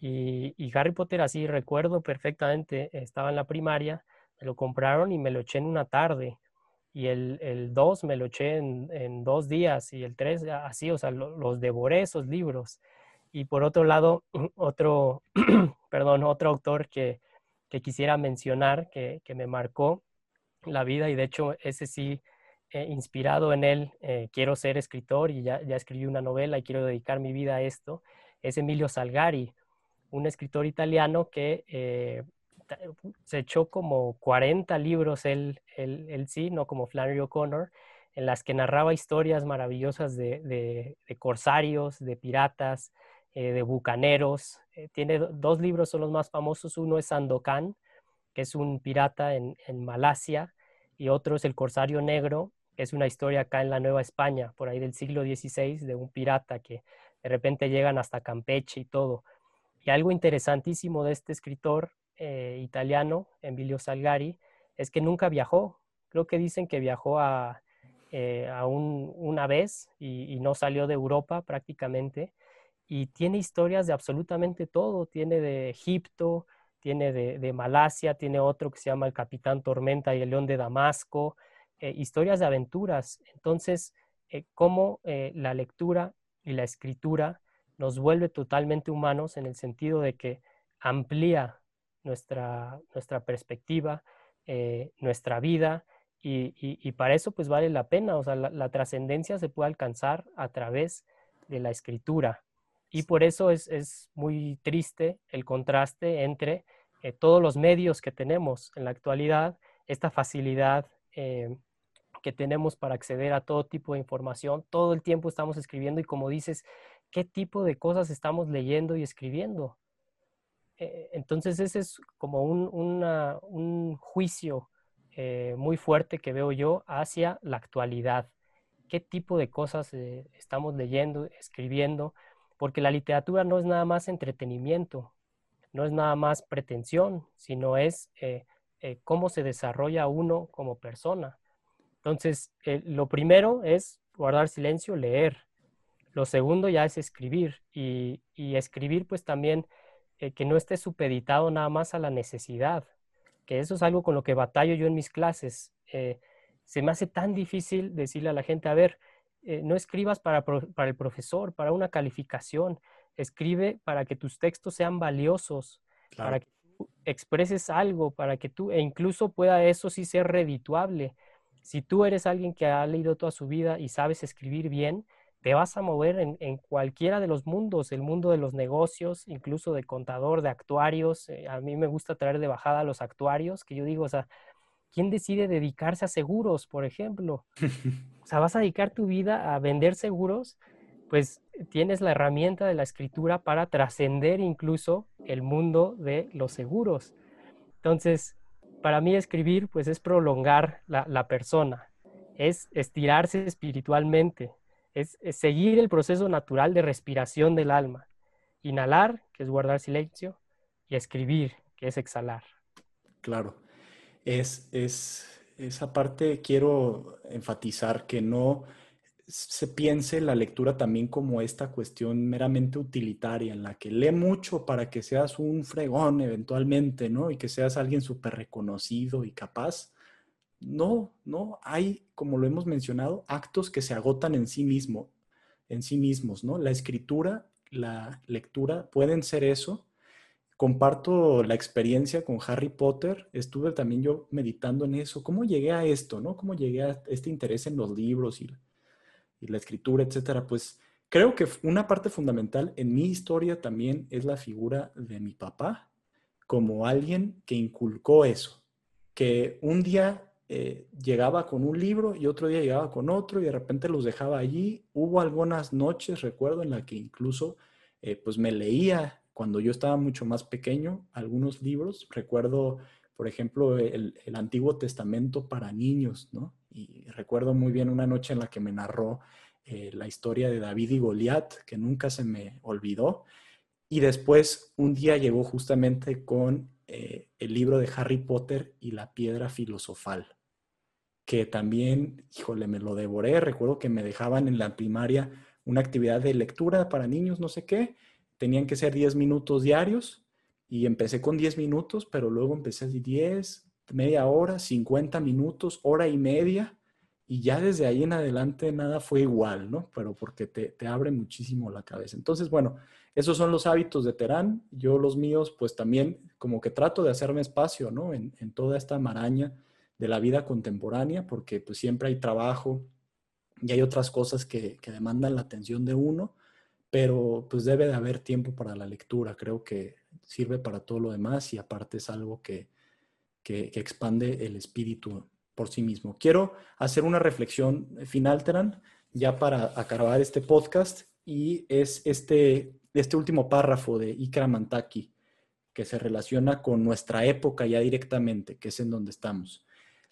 Y, Harry Potter, así recuerdo perfectamente, estaba en la primaria, me lo compraron y me lo eché en una tarde. Y el 2 me lo eché en, dos días y el 3 así, o sea, los devoré esos libros. Y por otro lado, [clears throat] otro, [clears throat] perdón, otro autor que, quisiera mencionar, que, me marcó la vida y de hecho ese sí, eh, inspirado en él, eh, quiero ser escritor y ya, ya escribí una novela y quiero dedicar mi vida a esto, es Emilio Salgari, un escritor italiano que eh, se echó como 40 libros él, sí, no como Flannery O'Connor, en las que narraba historias maravillosas de, corsarios, de piratas, eh, de bucaneros. Eh, tiene dos libros, son los más famosos. Uno es Sandokan, que es un pirata en, en Malasia, y otro es El Corsario Negro, que es una historia acá en la Nueva España, por ahí del siglo XVI, de un pirata que de repente llegan hasta Campeche y todo. Y algo interesantísimo de este escritor eh, italiano, Emilio Salgari, es que nunca viajó. Creo que dicen que viajó a, eh, una vez y, no salió de Europa prácticamente. Y tiene historias de absolutamente todo. Tiene de Egipto, tiene de, Malasia, tiene otro que se llama El Capitán Tormenta y el León de Damasco. Eh, historias de aventuras. Entonces, cómo la lectura y la escritura nos vuelve totalmente humanos en el sentido de que amplía nuestra, nuestra perspectiva, eh, nuestra vida, y, para eso pues vale la pena, o sea, la, trascendencia se puede alcanzar a través de la escritura. Y por eso es, muy triste el contraste entre eh, todos los medios que tenemos en la actualidad, esta facilidad eh, que tenemos para acceder a todo tipo de información. Todo el tiempo estamos escribiendo y como dices, ¿qué tipo de cosas estamos leyendo y escribiendo? Eh, entonces ese es como un, juicio eh, muy fuerte que veo yo hacia la actualidad. qué tipo de cosas eh, estamos leyendo, escribiendo, porque la literatura no es nada más entretenimiento, no es nada más pretensión, sino es cómo se desarrolla uno como persona. Entonces, lo primero es guardar silencio, leer. Lo segundo ya es escribir y escribir pues también que no esté supeditado nada más a la necesidad, que eso es algo con lo que batallo yo en mis clases se me hace tan difícil decirle a la gente, a ver, eh, no escribas para, para, el profesor, para una calificación, escribe para que tus textos sean valiosos, para que tú expreses algo, para que tú, e incluso pueda eso sí ser redituable. Si tú eres alguien que ha leído toda su vida y sabes escribir bien, te vas a mover en, en cualquiera de los mundos, el mundo de los negocios, incluso de contador, de actuarios. Eh, a mí me gusta traer de bajada a los actuarios, que yo digo, o sea, ¿Quién decide dedicarse a seguros, por ejemplo? [laughs] O sea, vas a dedicar tu vida a vender seguros, pues tienes la herramienta de la escritura para trascender incluso el mundo de los seguros. Entonces, para mí escribir, pues es prolongar la, persona, es estirarse espiritualmente, es, es seguir el proceso natural de respiración del alma. Inhalar, que es guardar silencio, y escribir, que es exhalar. Claro es, esa parte quiero enfatizar que no se piense la lectura también como esta cuestión meramente utilitaria, en la que lee mucho para que seas un fregón eventualmente, ¿no? Y que seas alguien súper reconocido y capaz. No, no, hay, como lo hemos mencionado, actos que se agotan en sí mismo, en sí mismos, ¿no? La escritura, la lectura pueden ser eso, comparto la experiencia con Harry Potter. Estuve también yo meditando en eso. ¿Cómo llegué a esto, no? ¿Cómo llegué a este interés en los libros y, la escritura, etcétera? Pues creo que una parte fundamental en mi historia también es la figura de mi papá como alguien que inculcó eso, que un día eh, llegaba con un libro y otro día llegaba con otro y de repente los dejaba allí. Hubo algunas noches, recuerdo, en las que incluso eh, pues me leía cuando yo estaba mucho más pequeño, algunos libros, recuerdo, por ejemplo, el, Antiguo Testamento para niños, ¿no? Y recuerdo muy bien una noche en la que me narró eh, la historia de David y Goliat, que nunca se me olvidó. Y después, un día llegó justamente con el libro de Harry Potter y la piedra filosofal, que también, híjole, me lo devoré. Recuerdo que me dejaban en la primaria una actividad de lectura para niños, no sé qué, tenían que ser 10 minutos diarios y empecé con 10 minutos, pero luego empecé a 10, media hora, 50 minutos, hora y media, y ya desde ahí en adelante nada fue igual, ¿no? Pero porque te, abre muchísimo la cabeza. Entonces, bueno, esos son los hábitos de Terán. Yo los míos, pues también como que trato de hacerme espacio, ¿no? En, toda esta maraña de la vida contemporánea, porque pues siempre hay trabajo y hay otras cosas que, que demandan la atención de uno pero pues debe de haber tiempo para la lectura, creo que sirve para todo lo demás y aparte es algo que, que, expande el espíritu por sí mismo. Quiero hacer una reflexión final, Terán, ya para acabar este podcast y es este, este último párrafo de Ikra Mantaki que se relaciona con nuestra época ya directamente, que es en donde estamos.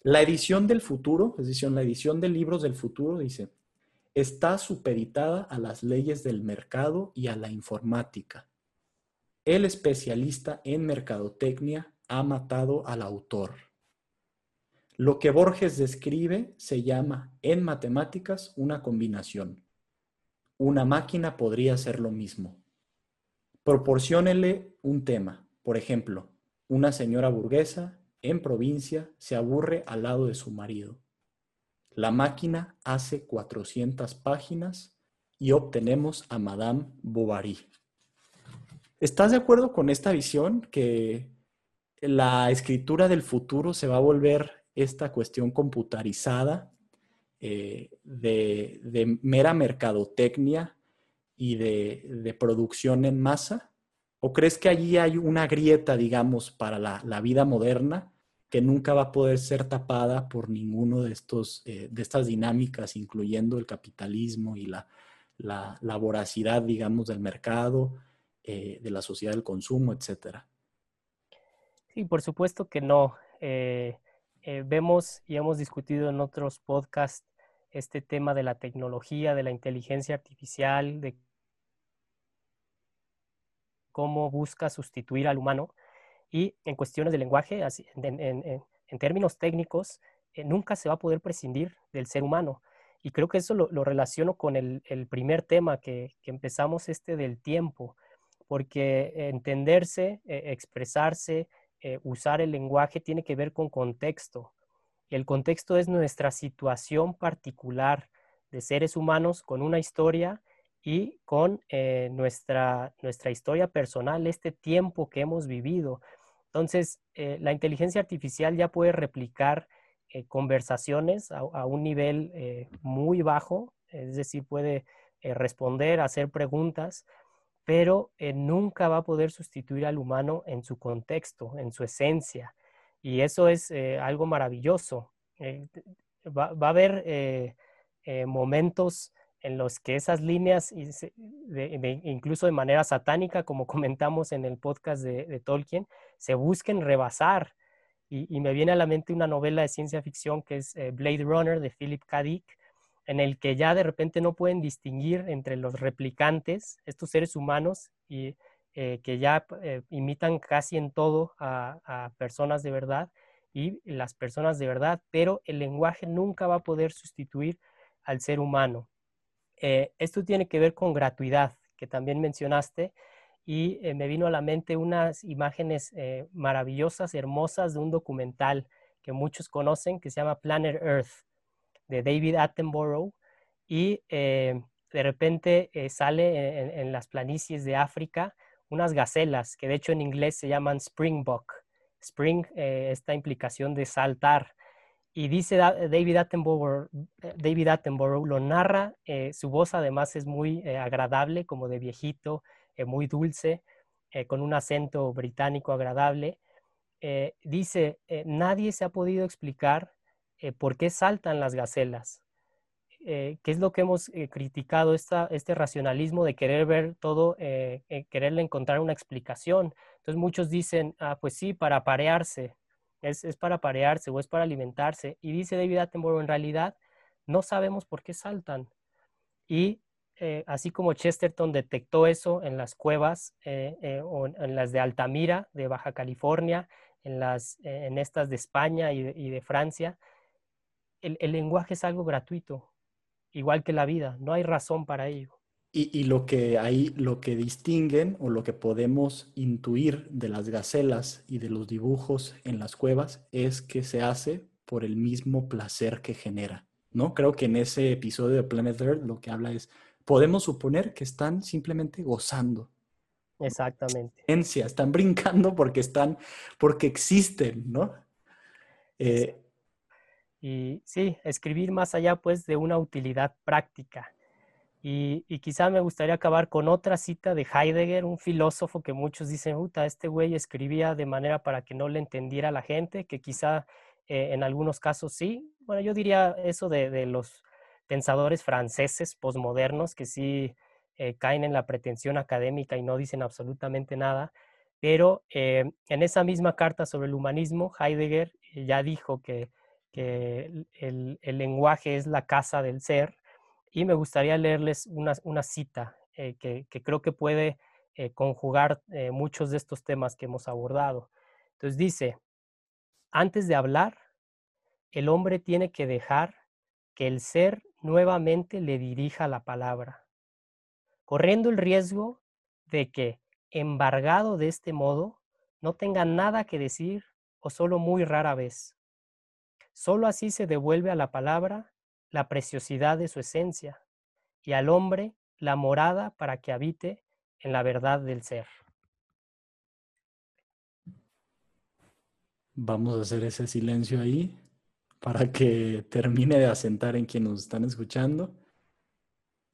La edición del futuro, la edición de libros del futuro, dice, está supeditada a las leyes del mercado y a la informática. El especialista en mercadotecnia ha matado al autor. Lo que Borges describe se llama en matemáticas una combinación. Una máquina podría hacer lo mismo. Proporciónele un tema. Por ejemplo, una señora burguesa en provincia se aburre al lado de su marido. La máquina hace 400 páginas y obtenemos a Madame Bovary. ¿Estás de acuerdo con esta visión que la escritura del futuro se va a volver esta cuestión computarizada eh, de, mera mercadotecnia y de, producción en masa? ¿O crees que allí hay una grieta, digamos, para la vida moderna que nunca va a poder ser tapada por ninguno de, estos, eh, de estas dinámicas, incluyendo el capitalismo y la, la, voracidad, digamos, del mercado, eh, de la sociedad del consumo, etcétera. Sí, por supuesto que no. Eh, vemos y hemos discutido en otros podcasts este tema de la tecnología, de la inteligencia artificial, de cómo busca sustituir al humano. Y en cuestiones de lenguaje, en, términos técnicos, eh, nunca se va a poder prescindir del ser humano. Y creo que eso lo, relaciono con el, primer tema que, empezamos, este del tiempo, porque entenderse, eh, expresarse, eh, usar el lenguaje tiene que ver con contexto. El contexto es nuestra situación particular de seres humanos con una historia y con eh, nuestra, nuestra historia personal, este tiempo que hemos vivido. Entonces, eh, la inteligencia artificial ya puede replicar conversaciones a, un nivel muy bajo, es decir, puede responder, hacer preguntas, pero eh, nunca va a poder sustituir al humano en su contexto, en su esencia. Y eso es eh, algo maravilloso. Eh, va, a haber momentos en los que esas líneas, incluso de manera satánica, como [laughs] comentamos en el podcast de, Tolkien, se busquen rebasar. Y, me viene a la mente una novela de ciencia ficción que es Blade Runner de Philip K. Dick, en el que ya de repente no pueden distinguir entre los replicantes, estos seres humanos, y eh, que ya eh, imitan casi en todo a, personas de verdad y las personas de verdad, pero el lenguaje nunca va a poder sustituir al ser humano. Eh, esto tiene que ver con gratuidad, que también mencionaste, y me vino a la mente unas imágenes maravillosas, hermosas de un documental que muchos conocen, que se llama Planet Earth de David Attenborough y eh, de repente eh, sale en, las planicies de África unas gacelas que de hecho en inglés se llaman springbok. Spring, eh, esta implicación de saltar. Y dice David Attenborough, David Attenborough lo narra, su voz además es muy agradable, como de viejito, muy dulce, con un acento británico agradable. dice, nadie se ha podido explicar eh, por qué saltan las gacelas. Eh, ¿Qué es lo que hemos eh, criticado, este racionalismo de querer ver todo, quererle encontrar una explicación? Entonces muchos dicen, ah, pues sí, para parearse, es, es, para parearse o es para alimentarse. Y dice David Attenborough, en realidad no sabemos por qué saltan. Y así como Chesterton detectó eso en las cuevas o en las de Altamira, de Baja California, en, las, en estas de España y de Francia, el, lenguaje es algo gratuito, igual que la vida, no hay razón para ello. Y, lo que hay, lo que distinguen o lo que podemos intuir de las gacelas y de los dibujos en las cuevas es que se hace por el mismo placer que genera, ¿no? Creo que en ese episodio de Planet Earth lo que habla es, podemos suponer que están simplemente gozando. Exactamente. Están brincando porque están, porque existen, ¿no? Eh, y sí, escribir más allá pues de una utilidad práctica. Y, y, quizá me gustaría acabar con otra cita de Heidegger, un filósofo que muchos dicen, puta, este güey escribía de manera para que no le entendiera la gente, que quizá eh, en algunos casos sí. Bueno, yo diría eso de, de los pensadores franceses posmodernos que sí eh, caen en la pretensión académica y no dicen absolutamente nada. Pero eh, en esa misma carta sobre el humanismo, Heidegger ya dijo que que el, lenguaje es la casa del ser. Y me gustaría leerles una, cita eh, que, creo que puede conjugar muchos de estos temas que hemos abordado. Entonces dice, antes de hablar, el hombre tiene que dejar que el ser nuevamente le dirija la palabra, corriendo el riesgo de que, embargado de este modo, no tenga nada que decir o solo muy rara vez. Solo así se devuelve a la palabra la preciosidad de su esencia y al hombre la morada para que habite en la verdad del ser. Vamos a hacer ese silencio ahí para que termine de asentar en quien nos están escuchando.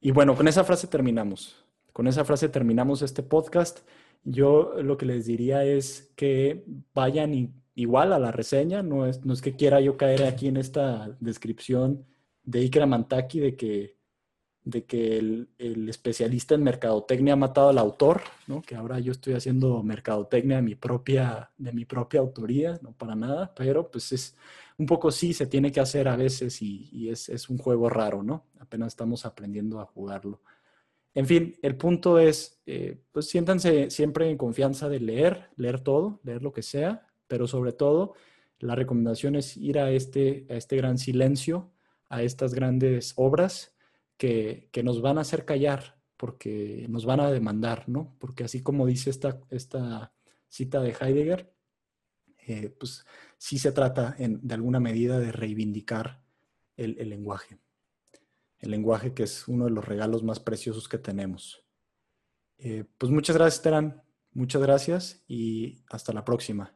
Y bueno, con esa frase terminamos. Con esa frase terminamos este podcast. Yo lo que les diría es que vayan igual a la reseña, no es, no es que quiera yo caer aquí en esta descripción de Ikra Mantaki de que, de que el, especialista en mercadotecnia ha matado al autor, ¿no? que ahora yo estoy haciendo mercadotecnia de mi propia, de mi propia autoría, no para nada, pero pues es un poco sí se tiene que hacer a veces y, es, un juego raro, ¿no? Apenas estamos aprendiendo a jugarlo. En fin, el punto es, eh, pues siéntanse siempre en confianza de leer, leer todo, leer lo que sea, pero sobre todo la recomendación es ir a este, a este gran silencio, a estas grandes obras que, nos van a hacer callar, porque nos van a demandar, ¿no? Porque así como dice esta, esta cita de Heidegger, eh, pues sí se trata de alguna medida de reivindicar el, lenguaje. El lenguaje que es uno de los regalos más preciosos que tenemos. Eh, pues muchas gracias, Terán. Muchas gracias y hasta la próxima.